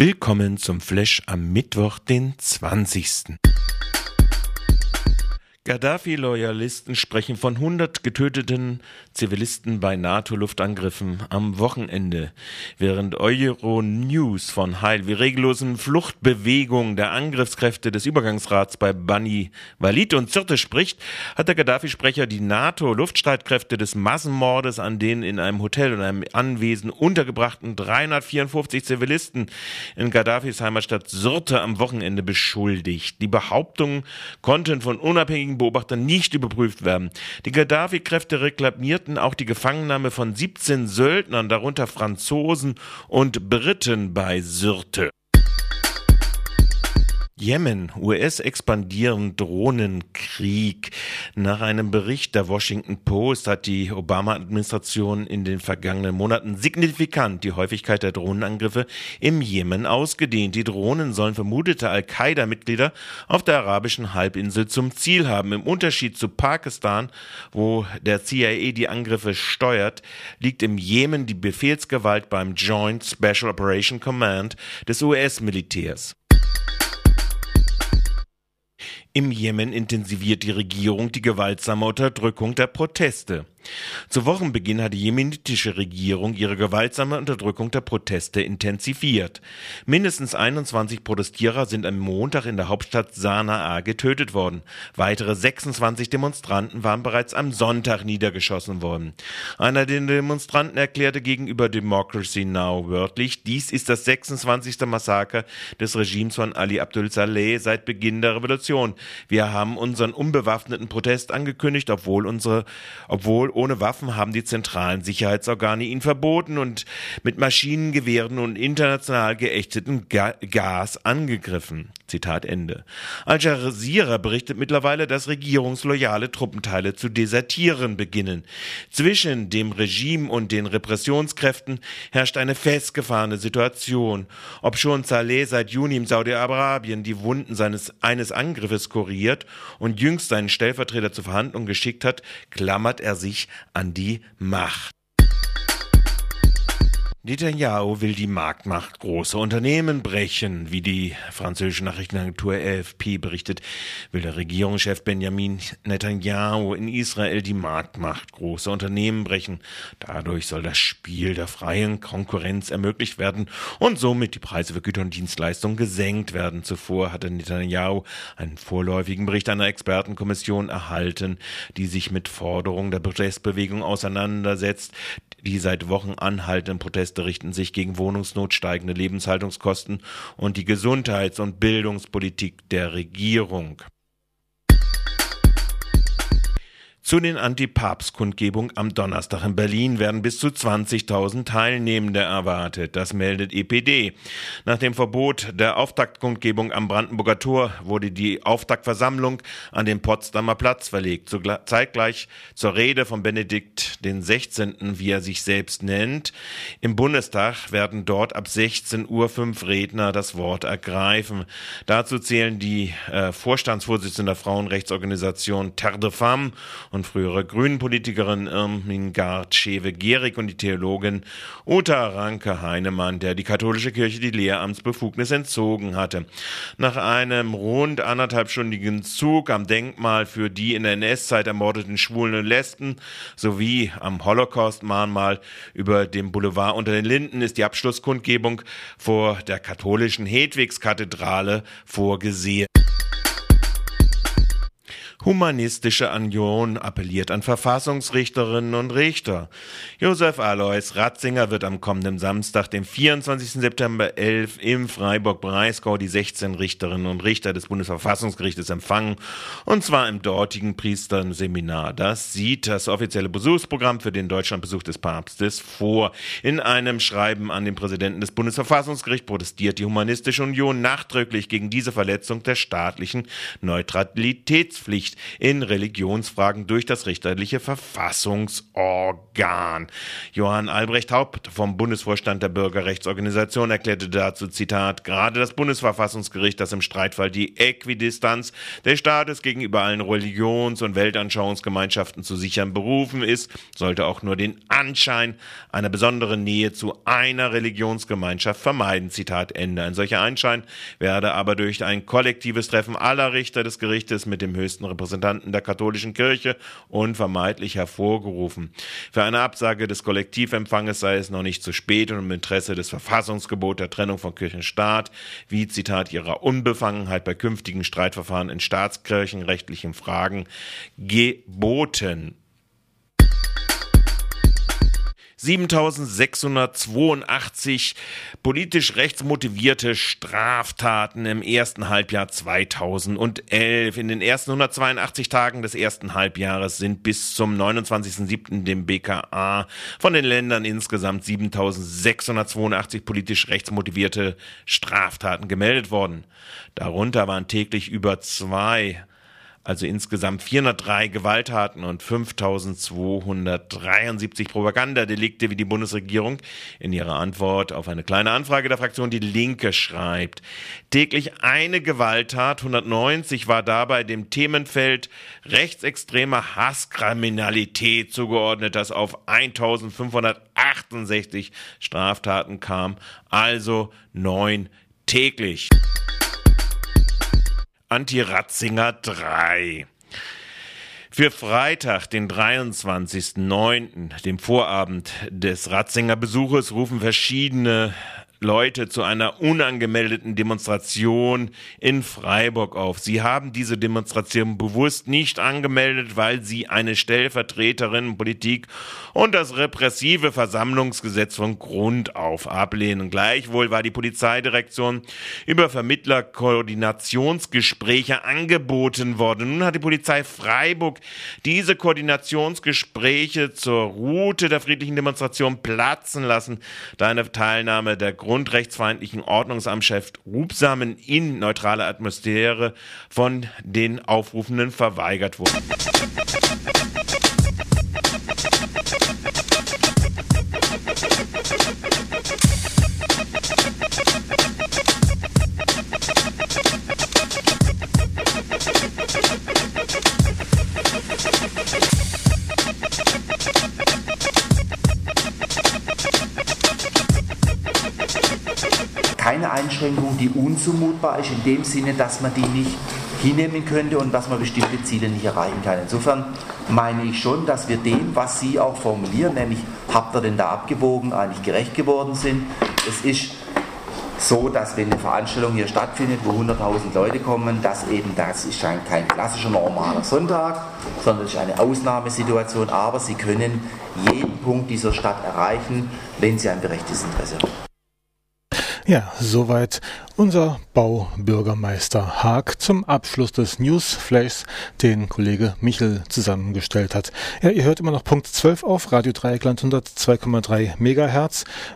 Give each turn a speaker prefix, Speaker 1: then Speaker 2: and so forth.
Speaker 1: Willkommen zum Flash am Mittwoch, den 20. Gaddafi-Loyalisten sprechen von 100 getöteten Zivilisten bei NATO-Luftangriffen am Wochenende, während Euronews von Heil wie regellosen Fluchtbewegungen der Angriffskräfte des Übergangsrats bei Bani Walid und Sirte spricht, hat der Gaddafi-Sprecher die NATO-Luftstreitkräfte des Massenmordes an den in einem Hotel und einem Anwesen untergebrachten 354 Zivilisten in Gaddafis Heimatstadt Sirte am Wochenende beschuldigt. Die Behauptungen konnten von unabhängigen Beobachtern nicht überprüft werden. Die Gaddafi-Kräfte reklamierten auch die Gefangennahme von 17 Söldnern, darunter Franzosen und Briten bei Syrte. Jemen, US expandieren Drohnenkrieg. Nach einem Bericht der Washington Post hat die Obama-Administration in den vergangenen Monaten signifikant die Häufigkeit der Drohnenangriffe im Jemen ausgedehnt. Die Drohnen sollen vermutete Al-Qaida-Mitglieder auf der arabischen Halbinsel zum Ziel haben. Im Unterschied zu Pakistan, wo der CIA die Angriffe steuert, liegt im Jemen die Befehlsgewalt beim Joint Special Operation Command des US-Militärs. Im Jemen intensiviert die Regierung die gewaltsame Unterdrückung der Proteste. Zu Wochenbeginn hat die jemenitische Regierung ihre gewaltsame Unterdrückung der Proteste intensiviert. Mindestens 21 Protestierer sind am Montag in der Hauptstadt Sanaa getötet worden. Weitere 26 Demonstranten waren bereits am Sonntag niedergeschossen worden. Einer der Demonstranten erklärte gegenüber Democracy Now! wörtlich, dies ist das 26. Massaker des Regimes von Ali Abdul Saleh seit Beginn der Revolution. Wir haben unseren unbewaffneten Protest angekündigt, obwohl unsere, obwohl ohne Waffen haben die zentralen Sicherheitsorgane ihn verboten und mit Maschinengewehren und international geächteten Ga Gas angegriffen. Zitat Ende. Al Jazeera berichtet mittlerweile, dass regierungsloyale Truppenteile zu desertieren beginnen. Zwischen dem Regime und den Repressionskräften herrscht eine festgefahrene Situation. Ob schon Saleh seit Juni im Saudi-Arabien die Wunden seines eines Angriffes kuriert und jüngst seinen Stellvertreter zur Verhandlung geschickt hat, klammert er sich an die Macht. Netanyahu will die Marktmacht großer Unternehmen brechen. Wie die französische Nachrichtenagentur AFP berichtet, will der Regierungschef Benjamin Netanyahu in Israel die Marktmacht großer Unternehmen brechen. Dadurch soll das Spiel der freien Konkurrenz ermöglicht werden und somit die Preise für Güter und Dienstleistungen gesenkt werden. Zuvor hatte Netanyahu einen vorläufigen Bericht einer Expertenkommission erhalten, die sich mit Forderungen der Protestbewegung auseinandersetzt, die seit Wochen anhaltenden Proteste richten sich gegen Wohnungsnot, steigende Lebenshaltungskosten und die Gesundheits- und Bildungspolitik der Regierung. Zu den Anti-Papst-Kundgebungen am Donnerstag in Berlin werden bis zu 20.000 Teilnehmende erwartet. Das meldet EPD. Nach dem Verbot der Auftaktkundgebung am Brandenburger Tor wurde die Auftaktversammlung an den Potsdamer Platz verlegt. Zeitgleich zur Rede von Benedikt den 16., wie er sich selbst nennt. Im Bundestag werden dort ab 16 Uhr fünf Redner das Wort ergreifen. Dazu zählen die äh, Vorstandsvorsitzende der Frauenrechtsorganisation Terre de Femme und und frühere Grünen-Politikerin Irmingard Schewe-Gehrig und die Theologin Uta Ranke-Heinemann, der die katholische Kirche die Lehramtsbefugnis entzogen hatte. Nach einem rund anderthalbstündigen Zug am Denkmal für die in der NS-Zeit ermordeten Schwulen und Lesben sowie am Holocaust-Mahnmal über dem Boulevard unter den Linden ist die Abschlusskundgebung vor der katholischen Hedwigskathedrale vorgesehen. Humanistische Union appelliert an Verfassungsrichterinnen und Richter. Josef Alois Ratzinger wird am kommenden Samstag, dem 24. September 11 im Freiburg-Breisgau die 16 Richterinnen und Richter des Bundesverfassungsgerichtes empfangen, und zwar im dortigen Priesterseminar. Das sieht das offizielle Besuchsprogramm für den Deutschlandbesuch des Papstes vor. In einem Schreiben an den Präsidenten des Bundesverfassungsgerichts protestiert die Humanistische Union nachdrücklich gegen diese Verletzung der staatlichen Neutralitätspflicht nicht in Religionsfragen durch das richterliche Verfassungsorgan. Johann Albrecht Haupt vom Bundesvorstand der Bürgerrechtsorganisation erklärte dazu Zitat, gerade das Bundesverfassungsgericht, das im Streitfall die Äquidistanz des Staates gegenüber allen Religions- und Weltanschauungsgemeinschaften zu sichern berufen ist, sollte auch nur den Anschein einer besonderen Nähe zu einer Religionsgemeinschaft vermeiden. Zitat Ende. Ein solcher Anschein werde aber durch ein kollektives Treffen aller Richter des Gerichtes mit dem höchsten Repräsentanten der katholischen Kirche unvermeidlich hervorgerufen. Für eine Absage des Kollektivempfanges sei es noch nicht zu spät und im Interesse des Verfassungsgebots der Trennung von Kirche und wie Zitat ihrer Unbefangenheit bei künftigen Streitverfahren in staatskirchenrechtlichen Fragen geboten. 7682 politisch rechtsmotivierte Straftaten im ersten Halbjahr 2011. In den ersten 182 Tagen des ersten Halbjahres sind bis zum 29.07. dem BKA von den Ländern insgesamt 7682 politisch rechtsmotivierte Straftaten gemeldet worden. Darunter waren täglich über zwei also insgesamt 403 Gewalttaten und 5273 Propagandadelikte, wie die Bundesregierung in ihrer Antwort auf eine kleine Anfrage der Fraktion Die Linke schreibt. Täglich eine Gewalttat, 190 war dabei dem Themenfeld rechtsextremer Hasskriminalität zugeordnet, das auf 1568 Straftaten kam, also neun täglich. Anti-Ratzinger 3. Für Freitag, den 23.09., dem Vorabend des Ratzinger Besuches, rufen verschiedene Leute zu einer unangemeldeten Demonstration in Freiburg auf. Sie haben diese Demonstration bewusst nicht angemeldet, weil sie eine Stellvertreterin Politik und das repressive Versammlungsgesetz von Grund auf ablehnen. Gleichwohl war die Polizeidirektion über Vermittlerkoordinationsgespräche angeboten worden. Nun hat die Polizei Freiburg diese Koordinationsgespräche zur Route der friedlichen Demonstration platzen lassen, da eine Teilnahme der grundrechtsfeindlichen Ordnungsamtschef Rubsamen in neutrale Atmosphäre von den Aufrufenden verweigert wurde.
Speaker 2: Keine Einschränkung, die unzumutbar ist, in dem Sinne, dass man die nicht hinnehmen könnte und dass man bestimmte Ziele nicht erreichen kann. Insofern meine ich schon, dass wir dem, was Sie auch formulieren, nämlich habt ihr denn da abgewogen, eigentlich gerecht geworden sind. Es ist so, dass wenn eine Veranstaltung hier stattfindet, wo 100.000 Leute kommen, dass eben das ist ein, kein klassischer normaler Sonntag, sondern es ist eine Ausnahmesituation, aber Sie können jeden Punkt dieser Stadt erreichen, wenn Sie ein berechtigtes Interesse haben.
Speaker 3: Ja, soweit unser Baubürgermeister Haag zum Abschluss des Newsflashs, den Kollege Michel zusammengestellt hat. Ja, ihr hört immer noch Punkt 12 auf Radio Dreieckland 102,3 Megahertz